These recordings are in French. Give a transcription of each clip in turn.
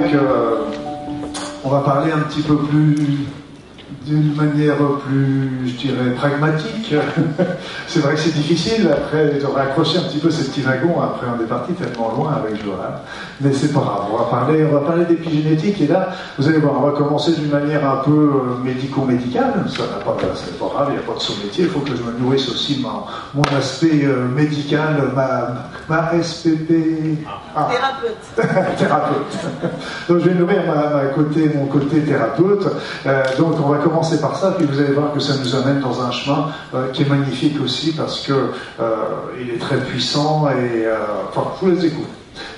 que euh, on va parler un petit peu plus d'une manière plus, je dirais, pragmatique. c'est vrai que c'est difficile après de raccrocher un petit peu ces petits wagons. Après, on est parti tellement loin avec Johan. Mais c'est pas grave. On va parler, on va parler d'épigénétique. Et là, vous allez voir, on va commencer d'une manière un peu euh, médico-médicale. Ça n'a pas, c'est pas grave. Il n'y a pas de sous-métier. Il faut que je me nourrisse aussi mon aspect euh, médical, ma, ma SPP. Ah. Thérapeute. thérapeute. donc, je vais nourrir ma, côté, mon côté thérapeute. Euh, donc, on va commencer par ça, puis vous allez voir que ça nous amène dans un chemin euh, qui est magnifique aussi parce que euh, il est très puissant et euh, enfin, je vous les écoute.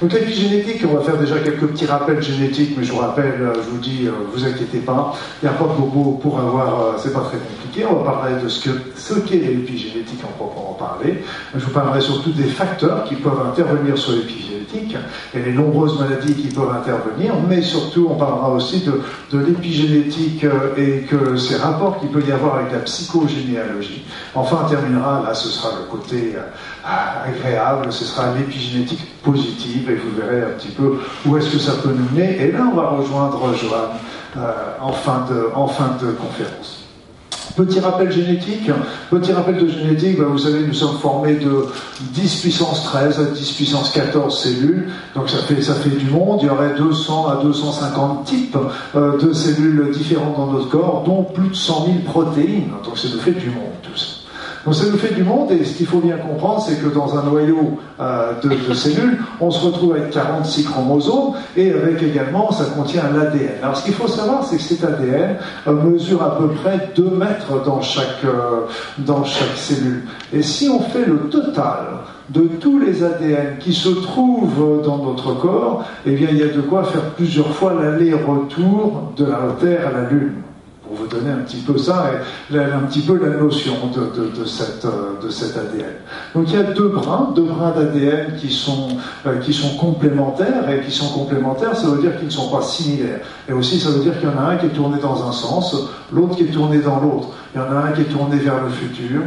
Donc l'épigénétique, on va faire déjà quelques petits rappels génétiques, mais je vous rappelle, je vous dis, vous inquiétez pas, il n'y a pas de bobo pour avoir, c'est pas très compliqué. On va parler de ce que ce qu'est l'épigénétique en proprement parler. Je vous parlerai surtout des facteurs qui peuvent intervenir sur l'épigénétique et les nombreuses maladies qui peuvent intervenir, mais surtout on parlera aussi de, l'épigénétique et que ces rapports qu'il peut y avoir avec la psychogénéalogie. Enfin, on terminera, là ce sera le côté agréable, ce sera l'épigénétique positive et vous verrez un petit peu où est-ce que ça peut nous mener. Et là, on va rejoindre Johan euh, en fin de conférence. Petit rappel génétique, petit rappel de génétique, ben, vous savez, nous sommes formés de 10 puissance 13 à 10 puissance 14 cellules, donc ça fait, ça fait du monde, il y aurait 200 à 250 types euh, de cellules différentes dans notre corps, dont plus de 100 000 protéines, donc ça nous fait du monde tout ça. Donc ça nous fait du monde, et ce qu'il faut bien comprendre, c'est que dans un noyau euh, de, cellules, on se retrouve avec 46 chromosomes, et avec également, ça contient l'ADN. Alors ce qu'il faut savoir, c'est que cet ADN euh, mesure à peu près 2 mètres dans chaque, euh, dans chaque cellule. Et si on fait le total de tous les ADN qui se trouvent dans notre corps, eh bien il y a de quoi faire plusieurs fois l'aller-retour de la Terre à la Lune pour vous donner un petit peu ça, et un petit peu la notion de, de, cette, de cet ADN. Donc il y a deux brins, deux brins d'ADN qui sont, euh, qui sont complémentaires, et qui sont complémentaires, ça veut dire qu'ils ne sont pas similaires. Et aussi, ça veut dire qu'il y en a un qui est tourné dans un sens, l'autre qui est tourné dans l'autre. Il y en a un qui est tourné vers le futur,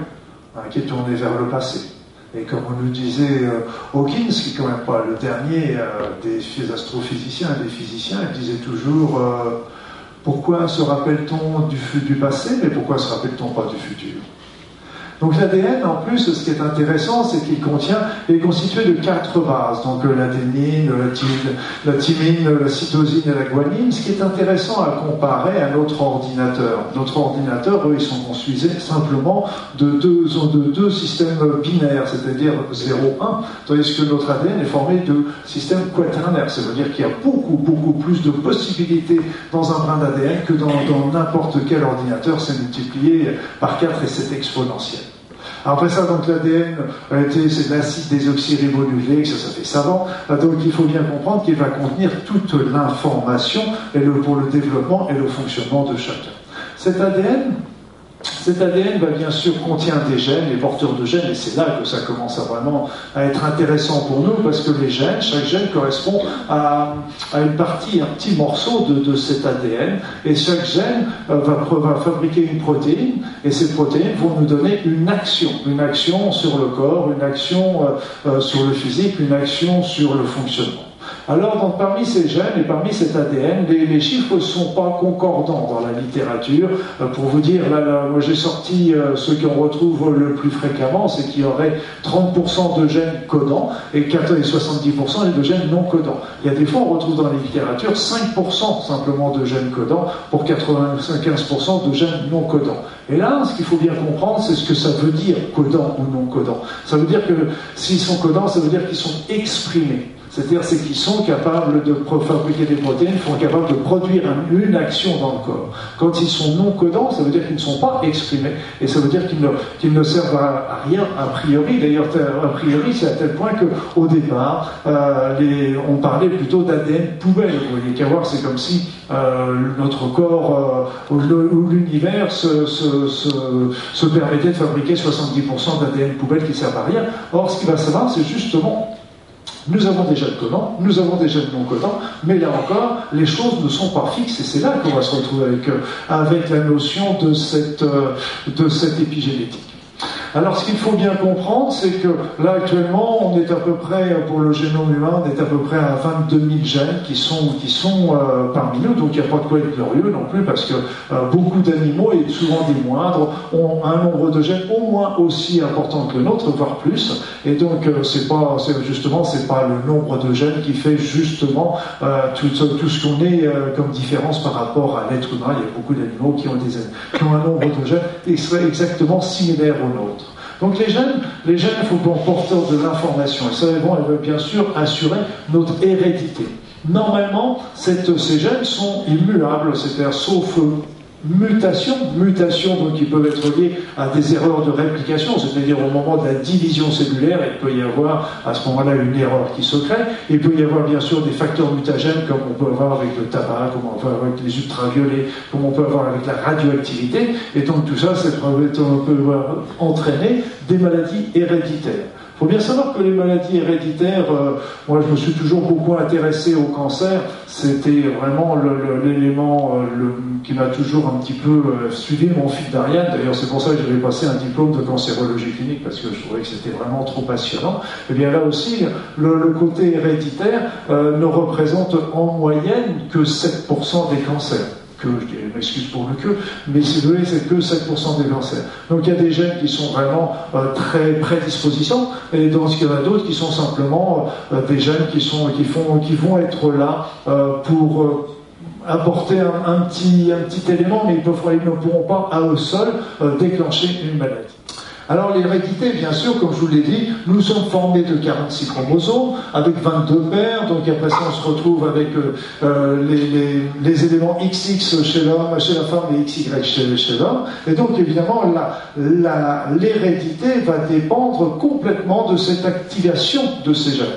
un qui est tourné vers le passé. Et comme on nous disait euh, Hawkins, qui est quand même pas le dernier euh, des astrophysiciens et des physiciens, il disait toujours pourquoi se rappelle-t-on du, passé, mais pourquoi se rappelle-t-on pas du futur? Donc l'ADN, en plus, ce qui est intéressant, c'est qu'il contient, est constitué de quatre bases, donc euh, l'adénine, la, thymine, la cytosine et la guanine. Ce qui est intéressant à comparer à notre ordinateur. Notre ordinateur, eux, ils sont construits simplement de deux, de deux systèmes binaires, c'est-à-dire 0, 1, tandis que notre ADN est formé de systèmes quaternaires. Ça veut dire qu'il y a beaucoup, beaucoup plus de possibilités dans un brin d'ADN que dans n'importe quel ordinateur. C'est multiplié par 4 et c'est exponentiel. Après ça, donc l'ADN, c'est de l'acide désoxyribonucléique, ça, ça fait savant. Donc il faut bien comprendre qu'il va contenir toute l'information pour le développement et le fonctionnement de chacun. Cet ADN, cet ADN, va bien sûr, contient des gènes, les porteurs de gènes, et c'est là que ça commence à vraiment à être intéressant pour nous, parce que les gènes, chaque gène correspond à, une partie, un petit morceau de, cet ADN, et chaque gène euh, va, va, fabriquer une protéine, et ces protéines vont nous donner une action, une action sur le corps, une action euh, euh, sur le physique, une action sur le fonctionnement. Alors, parmi ces gènes et parmi cet ADN, les, chiffres ne sont pas concordants dans la littérature. Euh, pour vous dire, là, moi j'ai sorti euh, ceux qu'on retrouve le plus fréquemment, c'est qu'il y aurait 30% de gènes codants et 70% de gènes non codants. Il y a des fois, on retrouve dans la littérature 5% simplement de gènes codants pour 95% de gènes non codants. Et là, ce qu'il faut bien comprendre, c'est ce que ça veut dire codant ou non codant. Ça veut dire que s'ils sont codants, ça veut dire qu'ils sont exprimés. C'est-à-dire c'est qu'ils sont capables de fabriquer des protéines, ils sont capables de produire une action dans le corps. Quand ils sont non codants, ça veut dire qu'ils ne sont pas exprimés, et ça veut dire qu'ils ne, servent à, rien a priori. D'ailleurs, a priori, c'est à tel point qu'au départ, euh, on parlait plutôt d'ADN poubelle. Vous voyez qu'à voir, c'est comme si euh, notre corps euh, ou l'univers se, permettait de fabriquer 70% d'ADN poubelle qui ne servent à rien. Or, ce qu'il va savoir, c'est justement nous avons des gènes codants, nous avons des gènes non codants, mais là encore, les choses ne sont pas fixes et c'est là qu'on va se retrouver avec, euh, la notion de cette, euh, de cette épigénétique. Alors ce qu'il faut bien comprendre, c'est que là actuellement, on est à peu près, pour le génome humain, on est à peu près à 22 000 gènes qui sont, qui sont euh, parmi nous, donc il n'y a pas de quoi être glorieux non plus, parce que euh, beaucoup d'animaux, et souvent des moindres, ont un nombre de gènes au moins aussi important que le nôtre, voire plus, et donc euh, c'est pas, justement, c'est pas le nombre de gènes qui fait justement tout, tout, ce qu'on est comme différence par rapport à l'être humain. Il y a beaucoup d'animaux qui ont, des, qui ont un nombre de gènes exactement similaire au nôtre. Donc les gènes, les gènes, il faut qu'on porte de l'information. Et ça, bon, elles veulent bien sûr assurer notre hérédité. Normalement, ces gènes sont immuables, c'est-à-dire sauf mutation, mutation donc qui peuvent être liées à des erreurs de réplication, c'est-à-dire au moment de la division cellulaire, il peut y avoir à ce moment-là une erreur qui se crée. Il peut y avoir bien sûr des facteurs mutagènes comme on peut avoir avec le tabac, comme on peut avoir avec les ultraviolets, comme on peut avoir avec la radioactivité, et donc tout ça, ça peut entraîner des maladies héréditaires. Il faut bien savoir que les maladies héréditaires, euh, moi je me suis toujours beaucoup intéressé au cancer, c'était vraiment l'élément euh, qui m'a toujours un petit peu euh, suivi mon fil d'Ariane. D'ailleurs, c'est pour ça que j'avais passé un diplôme de cancérologie clinique, parce que je trouvais que c'était vraiment trop passionnant. Et eh bien là aussi, le, côté héréditaire ne représente en moyenne que 7% des cancers que, je m'excuse pour le que, mais c'est c'est que 7% des cancers. Donc il y a des gènes qui sont vraiment euh, très prédisposants, et dans ce qu'il y en a d'autres qui sont simplement euh, des gènes qui, sont, qui, font, qui vont être là euh, pour apporter un, petit, un petit élément, mais ils ne pourront pas à eux seuls déclencher une maladie. Alors l'hérédité, bien sûr, comme je vous l'ai dit, nous sommes formés de 46 chromosomes, avec 22 paires, donc après ça on se retrouve avec euh, euh, les, éléments XX chez l'homme, chez la femme et XY chez, l'homme. Et donc évidemment, l'hérédité va dépendre complètement de cette activation de ces gènes.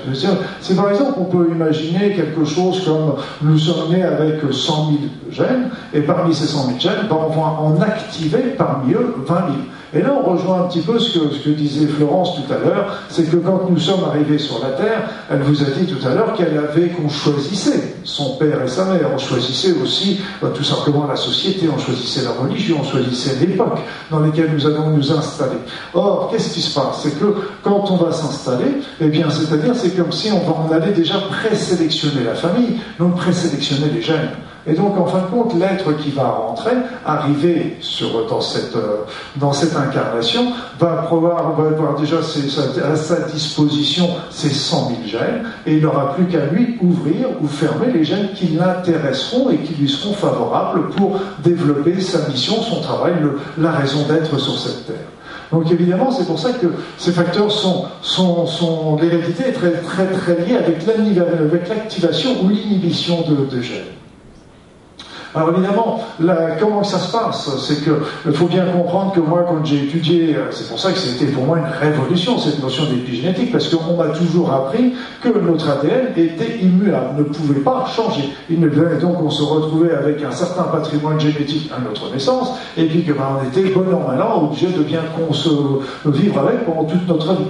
C'est par exemple, on peut imaginer quelque chose comme nous sommes nés avec 100 000 gènes, et parmi ces 100 000 gènes, ben, on va en activer parmi eux 20 000. Et là, on rejoint un petit peu ce que, disait Florence tout à l'heure, c'est que quand nous sommes arrivés sur la Terre, elle vous a dit tout à l'heure qu'elle avait qu'on choisissait son père et sa mère, on choisissait aussi bah, tout simplement la société, on choisissait la religion, on choisissait l'époque dans laquelle nous allons nous installer. Or, qu'est-ce qui se passe? C'est que quand on va s'installer, eh bien, c'est-à-dire, c'est comme si on, on allait déjà présélectionner la famille, donc présélectionner les gènes. Et donc, en fin de compte, l'être qui va rentrer, arriver sur, dans, cette, euh, dans cette incarnation, va, avoir déjà à sa disposition ses 100 000 gènes, et il n'aura plus qu'à lui ouvrir ou fermer les gènes qui l'intéresseront et qui lui seront favorables pour développer sa mission, son travail, la raison d'être sur cette terre. Donc évidemment, c'est pour ça que ces facteurs sont, sont, sont l'hérédité est très, très, très liée avec l'activation ou l'inhibition de gènes. Alors évidemment, comment ça se passe C'est qu'il faut bien comprendre que moi, quand j'ai étudié, euh, c'est pour ça que c'était pour moi une révolution, cette notion d'épigénétique, parce qu'on m'a toujours appris que notre ADN était immuable, ne pouvait pas changer. Il ne, donc on se retrouvait avec un certain patrimoine génétique à notre naissance, et puis que ben, on était bon an, mal obligé de bien se, vivre avec pendant toute notre vie.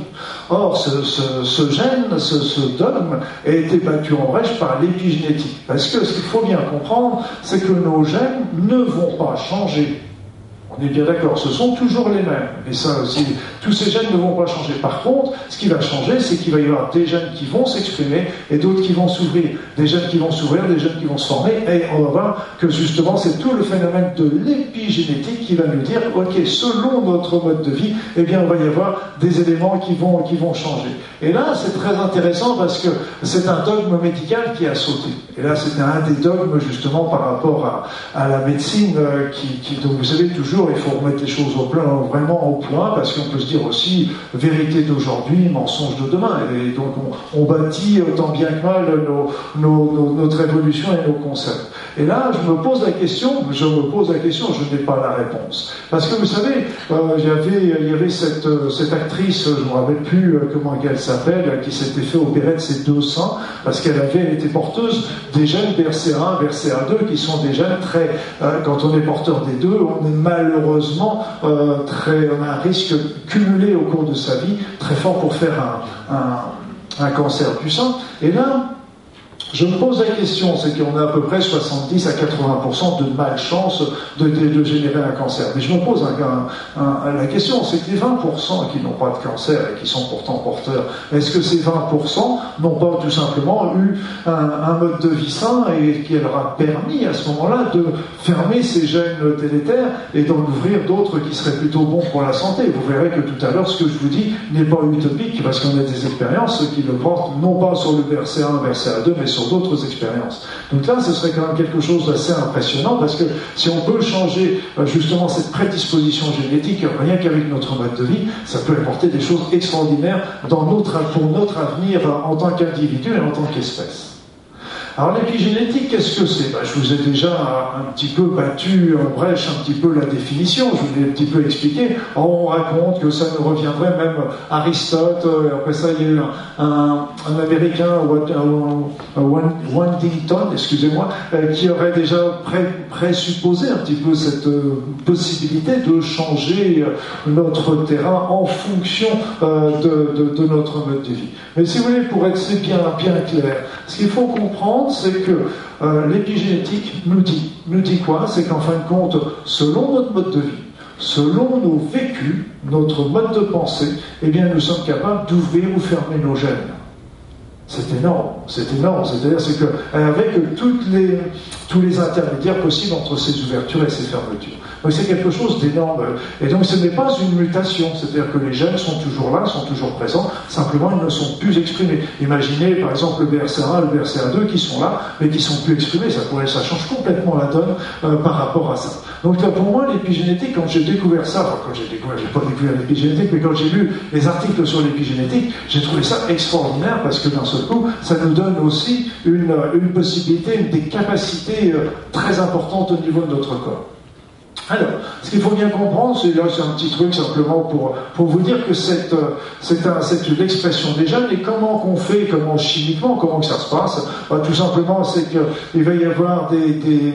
Or, ce, gène, ce, dogme, a été battu en brèche par l'épigénétique. Parce que ce qu'il faut bien comprendre, c'est que nos gènes ne vont pas changer on est bien d'accord, ce sont toujours les mêmes. Et ça aussi, tous ces gènes ne vont pas changer. Par contre, ce qui va changer, c'est qu'il va y avoir des gènes qui vont s'exprimer et d'autres qui vont s'ouvrir. Des gènes qui vont s'ouvrir, des gènes qui vont se former. Et on va voir que justement, c'est tout le phénomène de l'épigénétique qui va nous dire, OK, selon notre mode de vie, eh bien, on va y avoir des éléments qui vont, qui vont changer. Et là, c'est très intéressant parce que c'est un dogme médical qui a sauté. Et là, c'était un des dogmes justement par rapport à, la médecine euh, qui, donc vous savez, toujours il faut remettre les choses au plan, vraiment au point, parce qu'on peut se dire aussi vérité d'aujourd'hui, mensonge de demain. Et donc on, bâtit tant bien que mal notre évolution et nos concepts. Et là, je me pose la question, je me pose la question, je n'ai pas la réponse. Parce que vous savez, euh, il, y avait, il y avait cette, cette actrice, je ne me rappelle plus euh, comment elle s'appelle, qui s'était fait opérer de ses deux seins, parce qu'elle avait elle était porteuse des gènes BRCA1, BRCA2, qui sont des gènes très, euh, quand on est porteur des deux, on est malheureusement très, on a un risque cumulé au cours de sa vie très fort pour faire un, un, un cancer du sein. Et là, je me pose la question, c'est qu'on a à peu près 70 à 80% de malchance de, générer un cancer. Mais je me pose la question, c'est que les 20% qui n'ont pas de cancer et qui sont pourtant porteurs, est-ce que ces 20% n'ont pas tout simplement eu un, mode de vie sain et qui leur a permis à ce moment-là de fermer ces gènes délétères et d'en ouvrir d'autres qui seraient plutôt bons pour la santé? Vous verrez que tout à l'heure, ce que je vous dis n'est pas utopique parce qu'on a des expériences qui le portent non pas sur le BRCA1, BRCA2, mais sur d'autres expériences. Donc là, ce serait quand même quelque chose d'assez impressionnant parce que si on peut changer euh, justement cette prédisposition génétique, rien qu'avec notre mode de vie, ça peut apporter des choses extraordinaires pour notre avenir en tant qu'individu et en tant qu'espèce. Alors l'épigénétique, qu'est-ce que c'est? Ben, Je vous ai déjà un, petit peu battu en brèche un petit peu la définition, je vous l'ai un petit peu expliqué. On raconte que ça nous reviendrait même Aristote, euh, après ça il y a eu un, Américain, Wandington, excusez-moi, euh, qui aurait déjà présupposé un petit peu cette euh, possibilité de changer notre terrain en fonction de, de, notre mode de vie. Mais si vous voulez, pour être bien, bien clair, ce qu'il faut comprendre, c'est que euh, l'épigénétique nous dit, nous dit quoi? C'est qu'en fin de compte, selon notre mode de vie, selon nos vécus, notre mode de pensée, eh bien, nous sommes capables d'ouvrir ou fermer nos gènes. C'est énorme, c'est énorme. C'est-à-dire, c'est que avec toutes les, tous les intermédiaires possibles entre ces ouvertures et ces fermetures. C'est quelque chose d'énorme. Et donc ce n'est pas une mutation, c'est-à-dire que les gènes sont toujours là, sont toujours présents, simplement ils ne sont plus exprimés. Imaginez par exemple le BRCA1 et le BRCA2 qui sont là, mais qui sont plus exprimés, ça, pourrait, ça change complètement la donne euh, par rapport à ça. Donc pour moi, l'épigénétique, quand j'ai découvert ça, quand j'ai découvert, j'ai pas découvert l'épigénétique, mais quand j'ai lu les articles sur l'épigénétique, j'ai trouvé ça extraordinaire parce que d'un seul coup, ça nous donne aussi une, possibilité, des capacités euh, très importantes au niveau de notre corps. Alors, ce qu'il faut bien comprendre, c'est là, c'est un petit truc simplement pour, pour vous dire que c'est, c'est, un, une expression déjà, mais comment qu'on fait, comment chimiquement, comment que ça se passe? Bah, Tout simplement, c'est qu'il va y avoir des, des,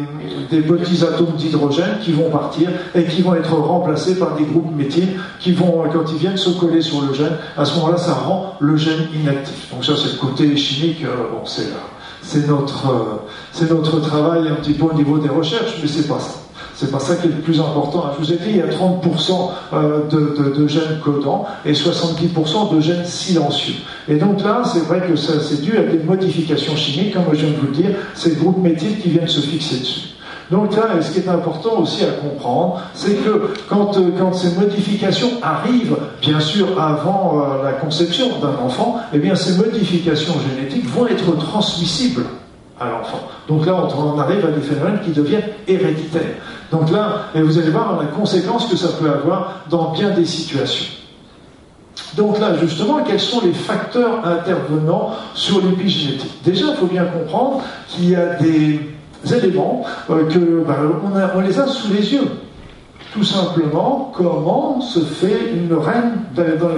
des, petits atomes d'hydrogène qui vont partir et qui vont être remplacés par des groupes méthyle qui vont, quand ils viennent se coller sur le gène, à ce moment-là, ça rend le gène inactif. Donc ça, c'est le côté chimique, euh, bon, c'est, c'est, notre, euh, c'est notre travail un petit peu au niveau des recherches, mais c'est pas ça. C'est pas ça qui est le plus important. Je vous ai dit, il y a 30% euh, de, gènes codants et 70% de gènes silencieux. Et donc là, c'est vrai que ça, c'est dû à des modifications chimiques, comme je viens de vous le dire, c'est le groupe qui viennent se fixer dessus. Donc là, ce qui est important aussi à comprendre, c'est que quand, euh, ces modifications arrivent, bien sûr, avant euh, la conception d'un enfant, eh bien ces modifications génétiques vont être transmissibles à l'enfant. Donc là, on arrive à des phénomènes qui deviennent héréditaires. Donc là, et vous allez voir la conséquence que ça peut avoir dans bien des situations. Donc là, justement, quels sont les facteurs intervenants sur l'épigénétique Déjà, il faut bien comprendre qu'il y a des éléments euh, que ben, on, les a sous les yeux tout simplement comment se fait une reine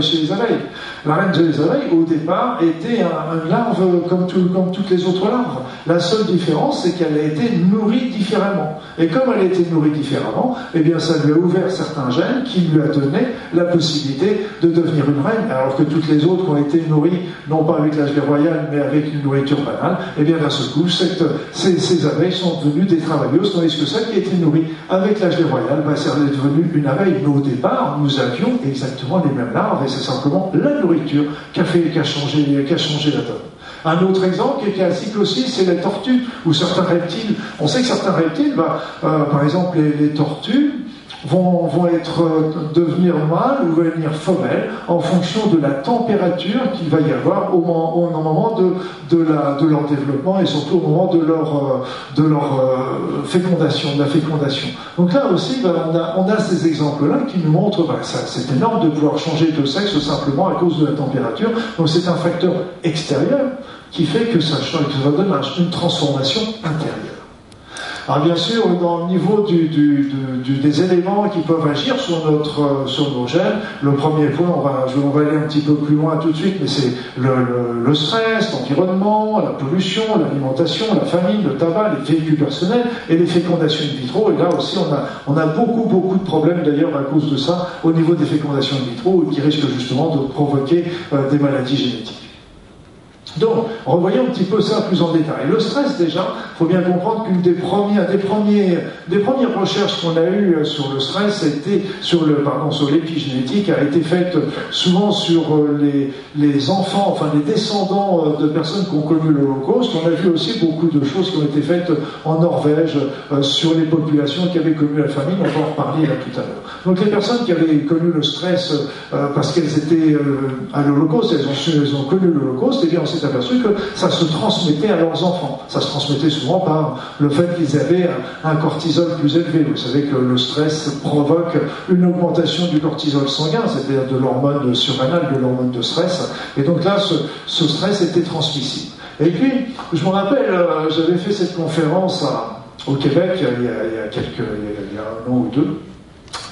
chez les abeilles. La reine des abeilles, au départ, était une larve comme, toutes les autres larves. La seule différence, c'est qu'elle a été nourrie différemment. Et comme elle a été nourrie différemment, eh bien, ça lui a ouvert certains gènes qui lui a donné la possibilité de devenir une reine, alors que toutes les autres ont été nourries, non pas avec la gelée royale, mais avec une nourriture banale. Eh bien, d'un seul coup, ces, abeilles sont devenues des travailleuses, tandis que celle qui a été nourrie avec la gelée royale, bah, est devenue une abeille. Mais au départ, nous avions exactement les mêmes larves, et c'est simplement la nourriture qui a, changé, la donne. Un autre exemple qui est classique aussi, c'est les tortues ou certains reptiles. On sait que certains reptiles, bah, euh, par exemple les, tortues, vont, être, euh, devenir mâles ou devenir femelles en fonction de la température qu'il va y avoir au moment, de, leur développement et surtout au moment de leur, euh, leur fécondation, de la fécondation. Donc là aussi, bah, on, a, ces exemples-là qui nous montrent bah, c'est énorme de pouvoir changer de sexe simplement à cause de la température. Donc c'est un facteur extérieur qui fait que ça, change, ça donne une transformation intérieure. Alors bien sûr, dans le niveau des éléments qui peuvent agir sur, notre, sur nos gènes, le premier point, on va, aller un petit peu plus loin tout de suite, mais c'est le, stress, l'environnement, la pollution, l'alimentation, la famine, le tabac, les véhicules personnels et les fécondations in vitro. Et là aussi, on a, on a beaucoup, beaucoup de problèmes d'ailleurs à cause de ça au niveau des fécondations in vitro qui risquent justement de provoquer euh, des maladies génétiques. Donc, revoyons un petit peu ça plus en détail. Le stress, déjà, il faut bien comprendre qu'une des premières, des, des premières recherches qu'on a eues euh, sur le stress, était sur le, pardon, sur l'épigénétique, a été faite souvent sur euh, les, les enfants, enfin les descendants euh, de personnes qui ont connu l'Holocauste. On a vu aussi beaucoup de choses qui ont été faites en Norvège sur les populations qui avaient connu la famine. On va en reparler là tout à l'heure. Donc, les personnes qui avaient connu le stress parce qu'elles étaient à l'Holocauste, elles ont, elles ont connu l'Holocauste, et eh bien on aperçu que ça se transmettait à leurs enfants. Ça se transmettait souvent par le fait qu'ils avaient un cortisol plus élevé. Vous savez que le stress provoque une augmentation du cortisol sanguin, c'est-à-dire de l'hormone surrénale, de l'hormone de stress. Et donc là, ce, stress était transmissible. Et puis, je me rappelle, euh, j'avais fait cette conférence au Québec il y a un an ou deux.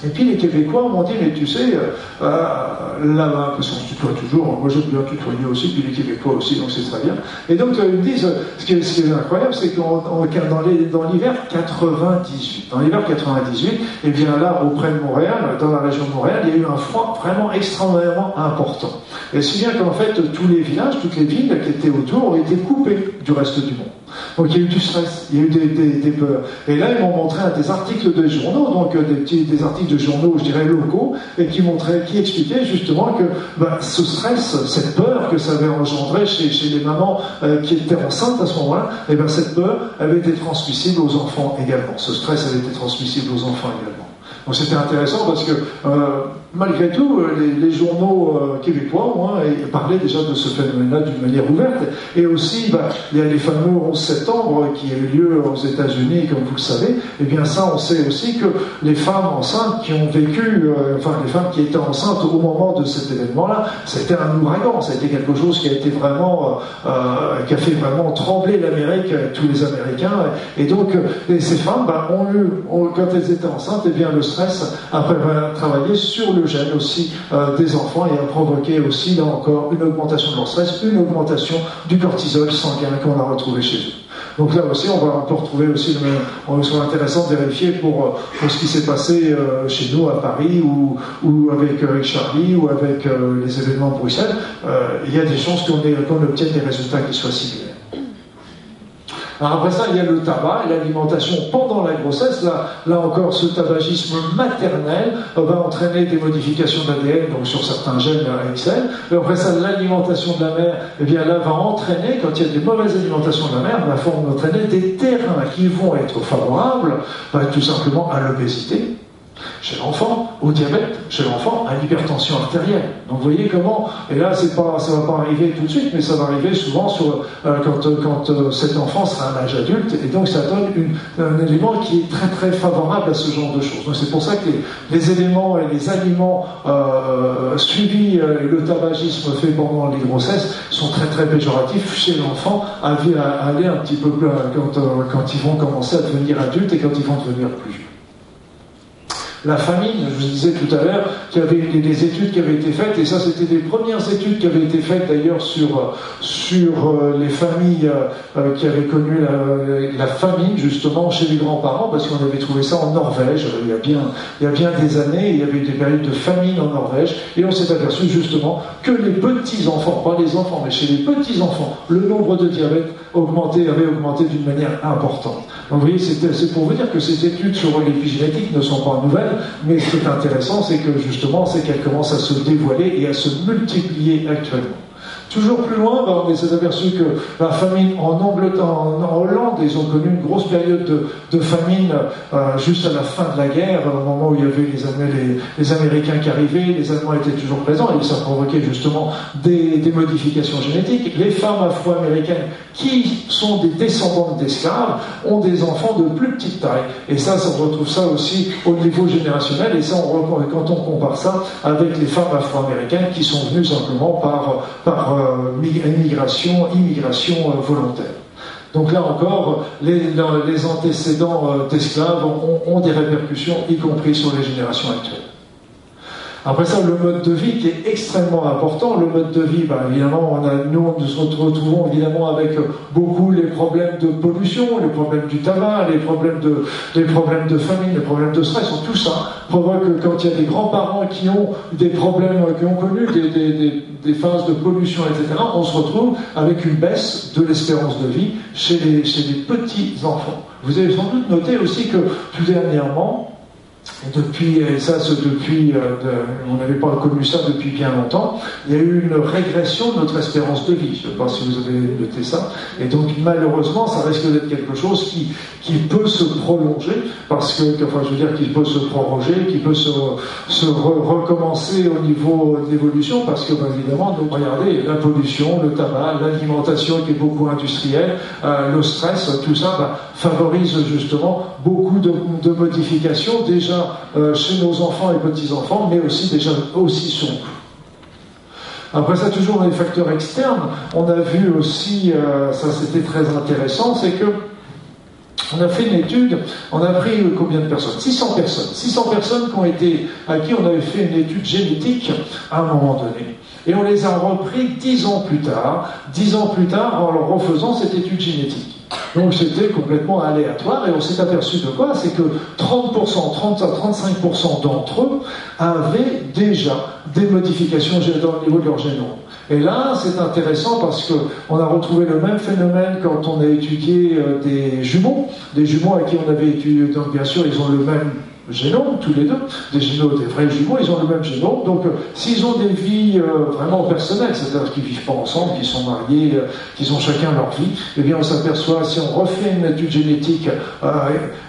Et puis les Québécois m'ont dit, mais tu sais, euh, euh, là-bas, parce qu'on se tutoie toujours, moi je bien tutoyer aussi, puis les Québécois aussi, donc c'est très bien. Et donc euh, ils me disent, ce qui est, incroyable, c'est que dans l'hiver 98, dans l'hiver 98, et eh bien là, auprès de Montréal, dans la région de Montréal, il y a eu un froid vraiment extrêmement important. Et si bien qu'en fait, tous les villages, toutes les villes qui étaient autour ont été coupées du reste du monde. Donc il y a eu du stress, il y a eu des, peurs. Et là, ils m'ont montré des articles de journaux, donc des articles de journaux, je dirais, locaux, et qui montraient, qui expliquaient justement que ben, ce stress, cette peur que ça avait engendré chez, les mamans euh, qui étaient enceintes à ce moment-là, et eh ben cette peur avait été transmissible aux enfants également. Ce stress avait été transmissible aux enfants également. Donc c'était intéressant parce que euh, malgré tout, euh, les, journaux euh, québécois hein, parlaient déjà de ce phénomène-là d'une manière ouverte. Et aussi, bah, il y a les fameux 11 septembre qui a eu lieu aux États-Unis, comme vous le savez. Et eh bien ça, on sait aussi que les femmes enceintes qui ont vécu, enfin les femmes qui étaient enceintes au moment de cet événement-là, c'était un ouragan. Été quelque chose qui a été vraiment, qui a fait vraiment trembler l'Amérique, tous les Américains. Et donc, ces femmes bah, quand elles étaient enceintes, et eh bien le après avoir travaillé sur le gène aussi euh, des enfants et a provoqué aussi, là encore, une augmentation de leur stress, une augmentation du cortisol sanguin qu'on a retrouvé chez eux. Donc là aussi, on va retrouver aussi, le même, on serait intéressant de vérifier pour, euh, pour ce qui s'est passé euh, chez nous à Paris ou, ou avec, Charlie ou avec les événements de Bruxelles. il y a des chances qu'on obtienne des résultats qui soient similaires. Alors après ça, il y a le tabac et l'alimentation pendant la grossesse. Là, là encore, ce tabagisme maternel va entraîner des modifications d'ADN, donc sur certains gènes à XL. Et après ça, l'alimentation de la mère, eh bien là, va entraîner, quand il y a des mauvaises alimentations de la mère, va entraîner des terrains qui vont être favorables, bah, tout simplement à l'obésité, chez l'enfant, au diabète, chez l'enfant, à l'hypertension artérielle. Donc vous voyez comment, et là pas, ça va pas arriver tout de suite, mais ça va arriver souvent euh, quand, euh, quand euh, cet enfant sera à un âge adulte, et donc ça donne un élément qui est très très favorable à ce genre de choses. Donc c'est pour ça que les, éléments et les aliments suivis, et le tabagisme fait pendant les grossesses, sont très très péjoratifs chez l'enfant, à, aller un petit peu plus, quand, quand ils vont commencer à devenir adultes et quand ils vont devenir plus vieux la famine. Je vous disais tout à l'heure qu'il y avait des études qui avaient été faites, et ça c'était des premières études qui avaient été faites d'ailleurs sur, euh, les familles euh, qui avaient connu la, famine justement chez les grands-parents, parce qu'on avait trouvé ça en Norvège il y a bien, des années, il y avait eu des périodes de famine en Norvège, et on s'est aperçu justement que les petits-enfants, pas les enfants, mais chez les petits-enfants, le nombre de diabète augmenté, avait augmenté d'une manière importante. Vous voyez, c'est pour vous dire que ces études sur l'épigénétique ne sont pas nouvelles, mais ce qui est intéressant, c'est que justement, c'est qu'elles commencent à se dévoiler et à se multiplier actuellement. Toujours plus loin, bah, on s'est aperçu que la famine en Angleterre, en, Hollande, ils ont connu une grosse période de, famine euh, juste à la fin de la guerre, au moment où il y avait les, Américains qui arrivaient, les Allemands étaient toujours présents, et ça provoquait justement des, modifications génétiques. Les femmes afro-américaines qui sont des descendantes d'esclaves ont des enfants de plus petite taille. Et ça, on retrouve ça aussi au niveau générationnel, et ça, on, quand on compare ça avec les femmes afro-américaines qui sont venues simplement par, par euh, immigration, immigration euh, volontaire. Donc là encore, les, antécédents euh, d'esclaves ont, des répercussions, y compris sur les générations actuelles. Après ça, le mode de vie qui est extrêmement important. Le mode de vie, bah, évidemment, on a, nous, retrouvons évidemment avec beaucoup les problèmes de pollution, les problèmes du tabac, les problèmes de, les problèmes de famine, les problèmes de stress. Tout ça provoque que quand il y a des grands-parents qui ont des problèmes, qui ont connu des, des, des, phases de pollution, etc., on se retrouve avec une baisse de l'espérance de vie chez les, chez les petits-enfants. Vous avez sans doute noté aussi que tout dernièrement, depuis, et ça depuis, euh, on n'avait pas connu ça depuis bien longtemps, il y a eu une régression de notre espérance de vie. Je ne sais pas si vous avez noté ça. Et donc malheureusement, ça risque d'être quelque chose qui, qui peut se prolonger, parce que, enfin je veux dire qu'il peut se proroger, qui peut se, recommencer au niveau d'évolution, parce que ben, évidemment, donc, regardez, la pollution, le tabac, l'alimentation qui est beaucoup industrielle, euh, le stress, tout ça ben, favorise justement beaucoup de, de modifications déjà euh, chez nos enfants et petits-enfants, mais aussi déjà aussi sur Après ça, toujours les facteurs externes, on a vu aussi, euh, ça c'était très intéressant, c'est que on a fait une étude, on a pris combien de personnes? 600 personnes. 600 personnes qui ont été, à qui on avait fait une étude génétique à un moment donné. Et on les a repris 10 ans plus tard, 10 ans plus tard en leur refaisant cette étude génétique. Donc c'était complètement aléatoire et on s'est aperçu de quoi? C'est que 30%, 30 à 35% d'entre eux avaient déjà des modifications au niveau de leur génome. Et là, c'est intéressant parce qu'on a retrouvé le même phénomène quand on a étudié euh, des jumeaux, des jumeaux à qui on avait étudié, donc bien sûr, ils ont le même génome, tous les deux, des génomes, des vrais jumeaux, ils ont le même génome. Donc, euh, s'ils ont des vies euh, vraiment personnelles, c'est-à-dire qu'ils vivent pas ensemble, qu'ils sont mariés, euh, qu'ils ont chacun leur vie, eh bien, on s'aperçoit, si on refait une étude génétique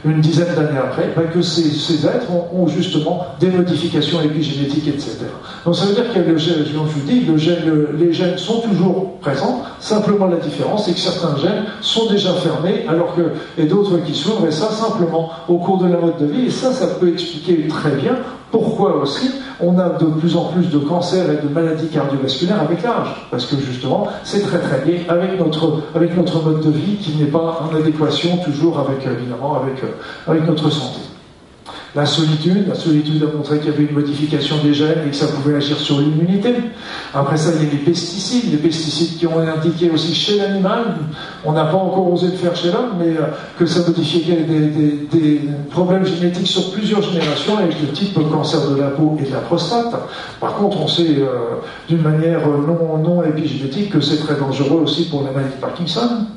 une dizaine d'années après, ben, que ces, ces êtres ont, justement des modifications épigénétiques, etc. Donc, ça veut dire que le gène, je vous dis, le gène, les gènes sont toujours présents, simplement la différence, c'est que certains gènes sont déjà fermés, alors que, et d'autres qui s'ouvrent, et ça, simplement, au cours de la mode de vie, et ça, ça ça peut expliquer très bien pourquoi aussi on a de plus en plus de cancers et de maladies cardiovasculaires avec l'âge. Parce que justement, c'est très très lié avec notre, mode de vie qui n'est pas en adéquation toujours avec, évidemment, avec, avec notre santé. La solitude, la solitude a montré qu'il y avait une modification des gènes et que ça pouvait agir sur l'immunité. Après ça, il y a les pesticides, les pesticides qui ont indiqué aussi chez l'animal, on n'a pas encore osé le faire chez l'homme, mais euh, que ça modifiait des, des, problèmes génétiques sur plusieurs générations avec le type cancer de la peau et de la prostate. Par contre, on sait euh, d'une manière non, non épigénétique que c'est très dangereux aussi pour la maladie de Parkinson.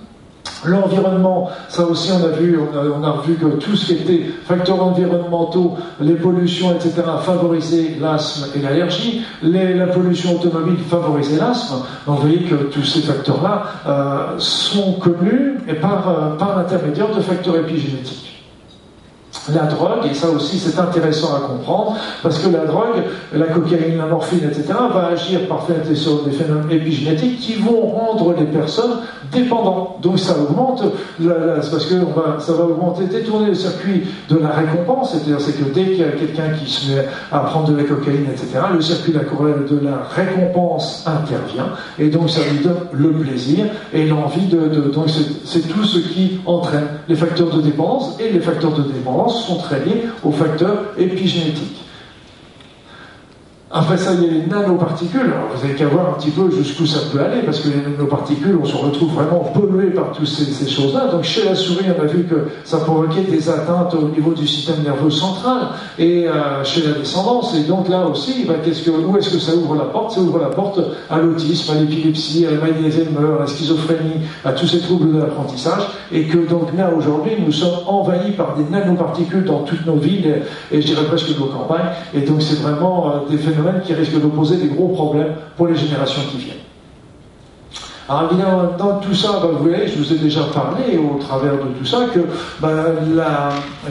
L'environnement, ça aussi on a vu, on a, vu que tout ce qui était facteurs environnementaux, les pollutions, etc., favorisaient l'asthme et l'allergie. La pollution automobile favorisait l'asthme. Donc vous voyez que tous ces facteurs-là euh, sont connus et par, euh, par l'intermédiaire de facteurs épigénétiques la drogue, et ça aussi c'est intéressant à comprendre, parce que la drogue, la cocaïne, la morphine, etc., va agir par sur des phénomènes épigénétiques qui vont rendre les personnes dépendantes. Donc ça augmente, parce que ça va augmenter, détourner le circuit de la récompense, c'est-à-dire c'est que dès qu'il y a quelqu'un qui se met à prendre de la cocaïne, etc., le circuit de la récompense intervient, et donc ça lui donne le plaisir et l'envie de, de donc c'est tout ce qui entraîne les facteurs de dépendance, et les facteurs de dépendance sont très liés aux facteurs épigénétiques. Après ça, il y a les nanoparticules. Vous avez qu'à voir un petit peu jusqu'où ça peut aller, parce que les nanoparticules, on se retrouve vraiment pollué par toutes ces, choses-là. Donc, chez la souris, on a vu que ça provoquait des atteintes au niveau du système nerveux central et euh, chez la descendance. Et donc, là aussi, bah, où est-ce que ça ouvre la porte? Ça ouvre la porte à l'autisme, à l'épilepsie, à la maladie d'Alzheimer, à la schizophrénie, à tous ces troubles de l'apprentissage. Et que donc, là, aujourd'hui, nous sommes envahis par des nanoparticules dans toutes nos villes, et, je dirais presque nos campagnes. Et donc, c'est vraiment euh, des phénomènes qui risque de poser des gros problèmes pour les générations qui viennent. Alors évidemment, dans tout ça, ben, vous voyez, je vous ai déjà parlé au travers de tout ça que ben,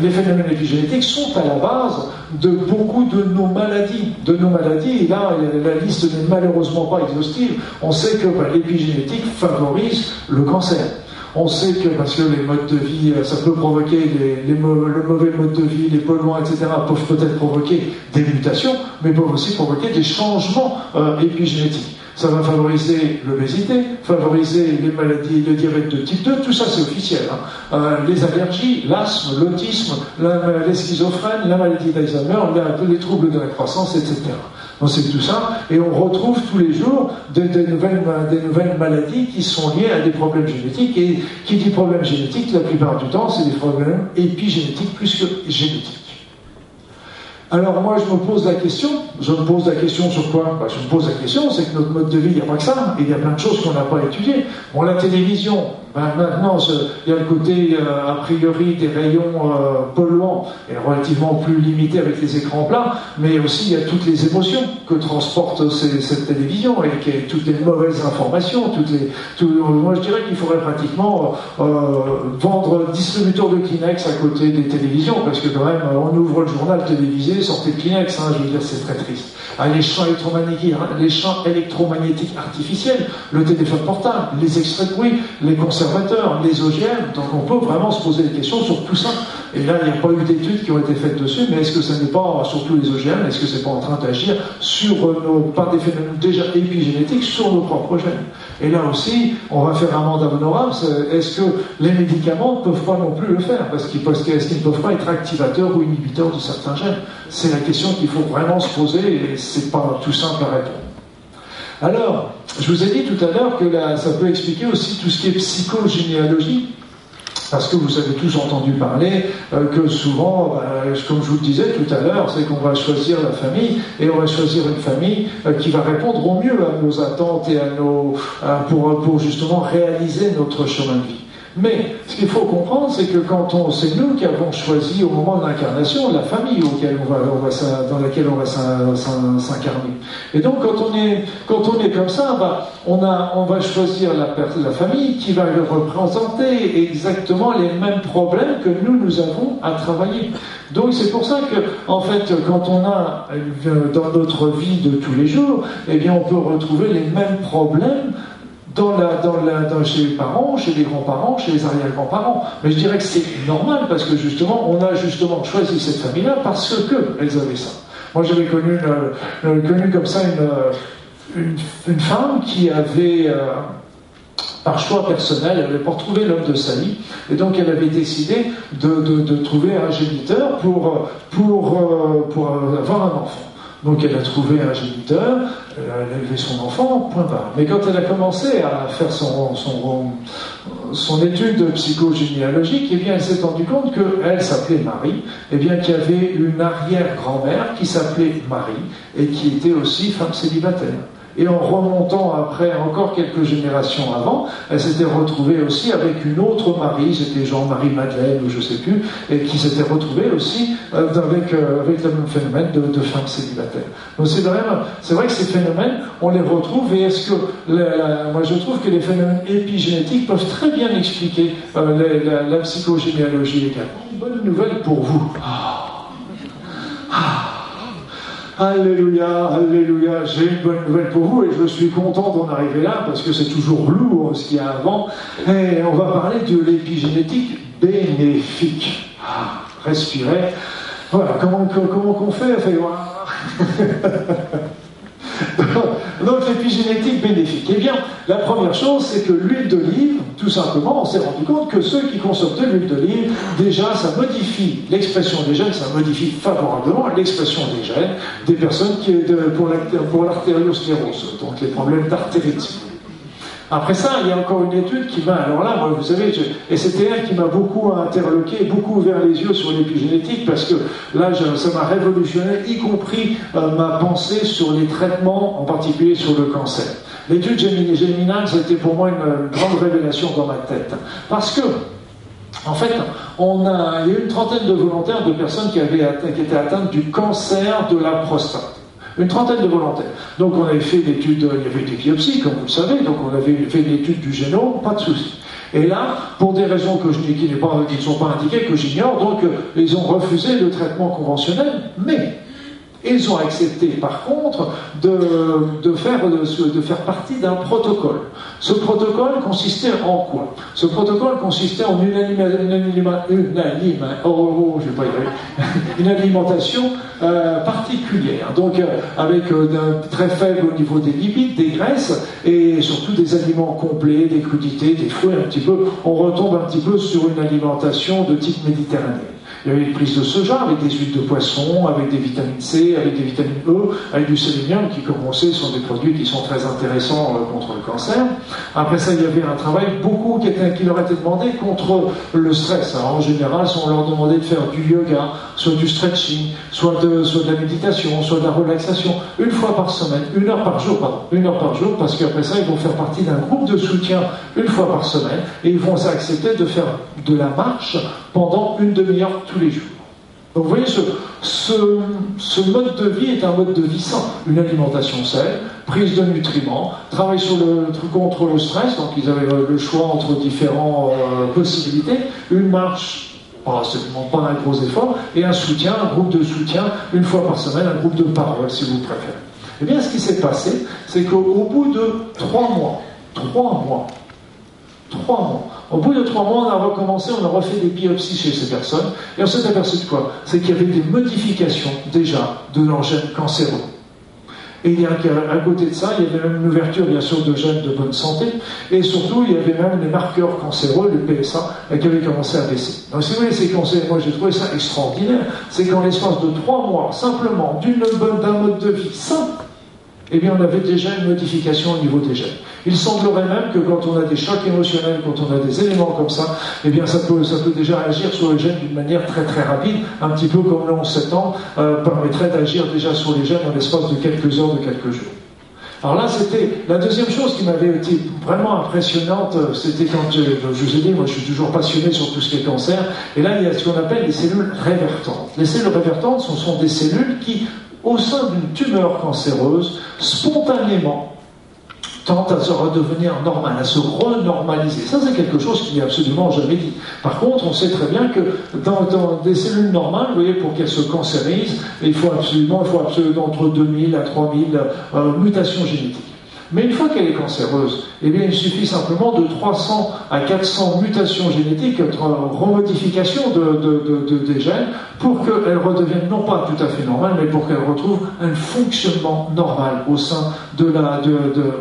les phénomènes épigénétiques sont à la base de beaucoup de nos maladies. De nos maladies, et là, la liste n'est malheureusement pas exhaustive. On sait que ben, l'épigénétique favorise le cancer. On sait que parce que les modes de vie, ça peut provoquer le mauvais mode de vie, les polluants, etc., peuvent peut-être provoquer des mutations, mais peuvent aussi provoquer des changements euh, épigénétiques. ça va favoriser l'obésité, favoriser les maladies, le diabète de type 2, tout ça c'est officiel. Hein. Euh, les allergies, l'asthme, l'autisme, les schizophrènes, la maladie d'Alzheimer, les troubles de la croissance, etc. Donc c'est tout ça, et on retrouve tous les jours des, nouvelles, des nouvelles maladies qui sont liées à des problèmes génétiques, et qui dit problème génétique, la plupart du temps, c'est des problèmes épigénétiques plus que génétiques. Alors moi, je me pose la question, je me pose la question sur quoi? Bah, Je me pose la question, c'est que notre mode de vie, il n'y a pas que ça, il y a plein de choses qu'on n'a pas étudiées. Bon, la télévision, ben, maintenant, il y a le côté, euh, a priori, des rayons euh, polluants et relativement plus limité avec les écrans plats, mais aussi il y a toutes les émotions que transporte cette télévision et toutes les mauvaises informations. Moi, je dirais qu'il faudrait pratiquement euh, vendre distributeur de Kleenex à côté des télévisions, parce que quand même, on ouvre le journal télévisé, sortez de Kleenex, hein, je veux dire, c'est très triste. Ah, les champs électromagnétiques, les champs électromagnétiques artificiels, le téléphone portable, les extraits de bruit, les les OGM. Donc on peut vraiment se poser des questions sur tout ça. Et là, il n'y a pas eu d'études qui ont été faites dessus, mais est-ce que ça n'est pas, surtout les OGM, est-ce que c'est pas en train d'agir sur nos, par des phénomènes déjà épigénétiques, sur nos propres gènes? Et là aussi, on va faire un mandat honorable. Est-ce que les médicaments ne peuvent pas non plus le faire? Parce qu'ils ne peuvent pas être activateurs ou inhibiteurs de certains gènes? C'est la question qu'il faut vraiment se poser et c'est pas tout simple à répondre. Alors, je vous ai dit tout à l'heure que ça peut expliquer aussi tout ce qui est psychogénéalogie. Parce que vous avez tous entendu parler euh, que souvent, bah, comme je vous le disais tout à l'heure, c'est qu'on va choisir la famille et on va choisir une famille euh, qui va répondre au mieux à nos attentes et à nos, pour, pour justement réaliser notre chemin de vie. Mais ce qu'il faut comprendre, c'est que quand on, c'est nous qui avons choisi au moment de l'incarnation la famille dans laquelle on va s'incarner. Et donc quand on est, quand on est comme ça, bah, on, a, on va choisir la, famille qui va représenter exactement les mêmes problèmes que nous, nous avons à travailler. Donc c'est pour ça que, en fait, quand on a euh, dans notre vie de tous les jours, eh bien, on peut retrouver les mêmes problèmes dans la, dans la, dans, chez les parents, chez les grands-parents, chez les arrière-grands-parents. Mais je dirais que c'est normal parce que justement, on a justement choisi cette famille-là parce qu'elles avaient ça. Moi, j'avais connu, une, connu comme ça une, une, une femme qui avait, euh, par choix personnel, elle n'avait pas retrouvé l'homme de sa vie, et donc elle avait décidé de, de, trouver un géniteur pour, pour, euh, pour avoir un enfant. Donc elle a trouvé un géniteur, elle a élevé son enfant, point barre. Mais quand elle a commencé à faire son, son, son étude psychogénéalogique, eh bien elle s'est rendue compte qu'elle s'appelait Marie, eh bien qu'il y avait une arrière-grand-mère qui s'appelait Marie et qui était aussi femme célibataire. Et en remontant après encore quelques générations avant, elle s'était retrouvée aussi avec une autre Marie, c'était Jean-Marie Madeleine ou je ne sais plus, et qui s'était retrouvée aussi euh, avec, euh, avec le même phénomène de, femme célibataire. Donc c'est vrai, que ces phénomènes, on les retrouve, et est-ce que, moi je trouve que les phénomènes épigénétiques peuvent très bien expliquer euh, la, psychogénéalogie également. Bonne nouvelle pour vous. Ah. Alléluia, Alléluia, j'ai une bonne nouvelle pour vous et je suis content d'en arriver là parce que c'est toujours lourd ce qu'il y a avant. Et on va parler de l'épigénétique bénéfique. Ah, respirez. Voilà, comment, comment qu'on fait Donc l'épigénétique bénéfique. Eh bien, la première chose, c'est que l'huile d'olive, tout simplement, on s'est rendu compte que ceux qui consomment de l'huile d'olive, déjà, ça modifie l'expression des gènes, ça modifie favorablement l'expression des gènes des personnes pour l'artériosclérose, donc les problèmes d'artérite. Après ça, il y a encore une étude qui va, alors là, moi, vous savez, et c'était elle qui m'a beaucoup interloqué, beaucoup ouvert les yeux sur l'épigénétique, parce que là, ça m'a révolutionné, y compris euh, ma pensée sur les traitements, en particulier sur le cancer. L'étude géminale, c'était pour moi une, grande révélation dans ma tête. Parce que, en fait, on a, il y a eu une trentaine de volontaires de personnes qui, avaient, qui étaient atteintes du cancer de la prostate. Une trentaine de volontaires. Donc on avait fait l'étude, il y avait des biopsies, comme vous le savez, donc on avait fait l'étude du génome, pas de souci. Et là, pour des raisons qui ne sont pas indiquées, que j'ignore, donc euh, ils ont refusé le traitement conventionnel, mais Ils ont accepté, par contre, de, faire, de, faire partie d'un protocole. Ce protocole consistait en quoi? Ce protocole consistait en une, alimentation particulière, donc euh, avec euh, un très faible au niveau des lipides, des graisses, et surtout des aliments complets, des crudités, des fruits, un petit peu. On retombe un petit peu sur une alimentation de type méditerranéen. Il y avait une prise de soja avec des huiles de poisson, avec des vitamines C, avec des vitamines E, avec du sélénium qui, comme on sait, sont des produits qui sont très intéressants euh, contre le cancer. Après ça, il y avait un travail beaucoup qui, était, qui leur était demandé contre le stress. Alors, en général, on leur demandait de faire du yoga, soit du stretching, soit de, soit de la méditation, soit de la relaxation, une fois par semaine, une heure par jour, pardon, une heure par jour, parce qu'après ça, ils vont faire partie d'un groupe de soutien une fois par semaine, et ils vont accepter de faire de la marche pendant une demi-heure tous les jours. Donc vous voyez, ce, mode de vie est un mode de vie sain. Une alimentation saine, prise de nutriments, travail sur le, contre le stress, donc ils avaient le choix entre différentes euh, possibilités, une marche, ne demande pas un gros effort, et un soutien, un groupe de soutien, une fois par semaine, un groupe de parole si vous préférez. Eh bien, ce qui s'est passé, c'est qu'au bout de trois mois, trois mois, trois mois, au bout de trois mois, on a recommencé, on a refait des biopsies chez ces personnes, et on s'est aperçu de quoi? C'est qu'il y avait des modifications déjà de leurs gènes cancéreux. Et il y a, à côté de ça, il y avait même une ouverture, bien sûr, de gènes de bonne santé, et surtout, il y avait même des marqueurs cancéreux, le PSA, qui avaient commencé à baisser. Donc, si vous voulez, c'est moi j'ai trouvé ça extraordinaire, c'est qu'en l'espace de trois mois, simplement, d'un mode de vie simple, eh bien, on avait déjà une modification au niveau des gènes. Il semblerait même que quand on a des chocs émotionnels, quand on a des éléments comme ça, eh bien, ça peut, déjà agir sur les gènes d'une manière très très rapide, un petit peu comme le 11 ans euh, permettrait d'agir déjà sur les gènes en l'espace de quelques heures, de quelques jours. Alors là, c'était la deuxième chose qui m'avait été vraiment impressionnante, c'était quand je, je, vous ai dit, moi je suis toujours passionné sur tout ce qui est cancer, et là il y a ce qu'on appelle les cellules révertantes. Les cellules révertantes, ce sont des cellules qui, au sein d'une tumeur cancéreuse, spontanément, tente à se redevenir normal, à se renormaliser. Ça, c'est quelque chose qui n'est absolument jamais dit. Par contre, on sait très bien que dans, des cellules normales, voyez, pour qu'elles se cancérisent, il faut absolument, il faut absolument entre 2000 à 3000 euh, mutations génétiques. Mais une fois qu'elle est cancéreuse, eh bien, il suffit simplement de 300 à 400 mutations génétiques, remodification de, des gènes, pour qu'elle redevienne non pas tout à fait normale, mais pour qu'elle retrouve un fonctionnement normal au sein, de la,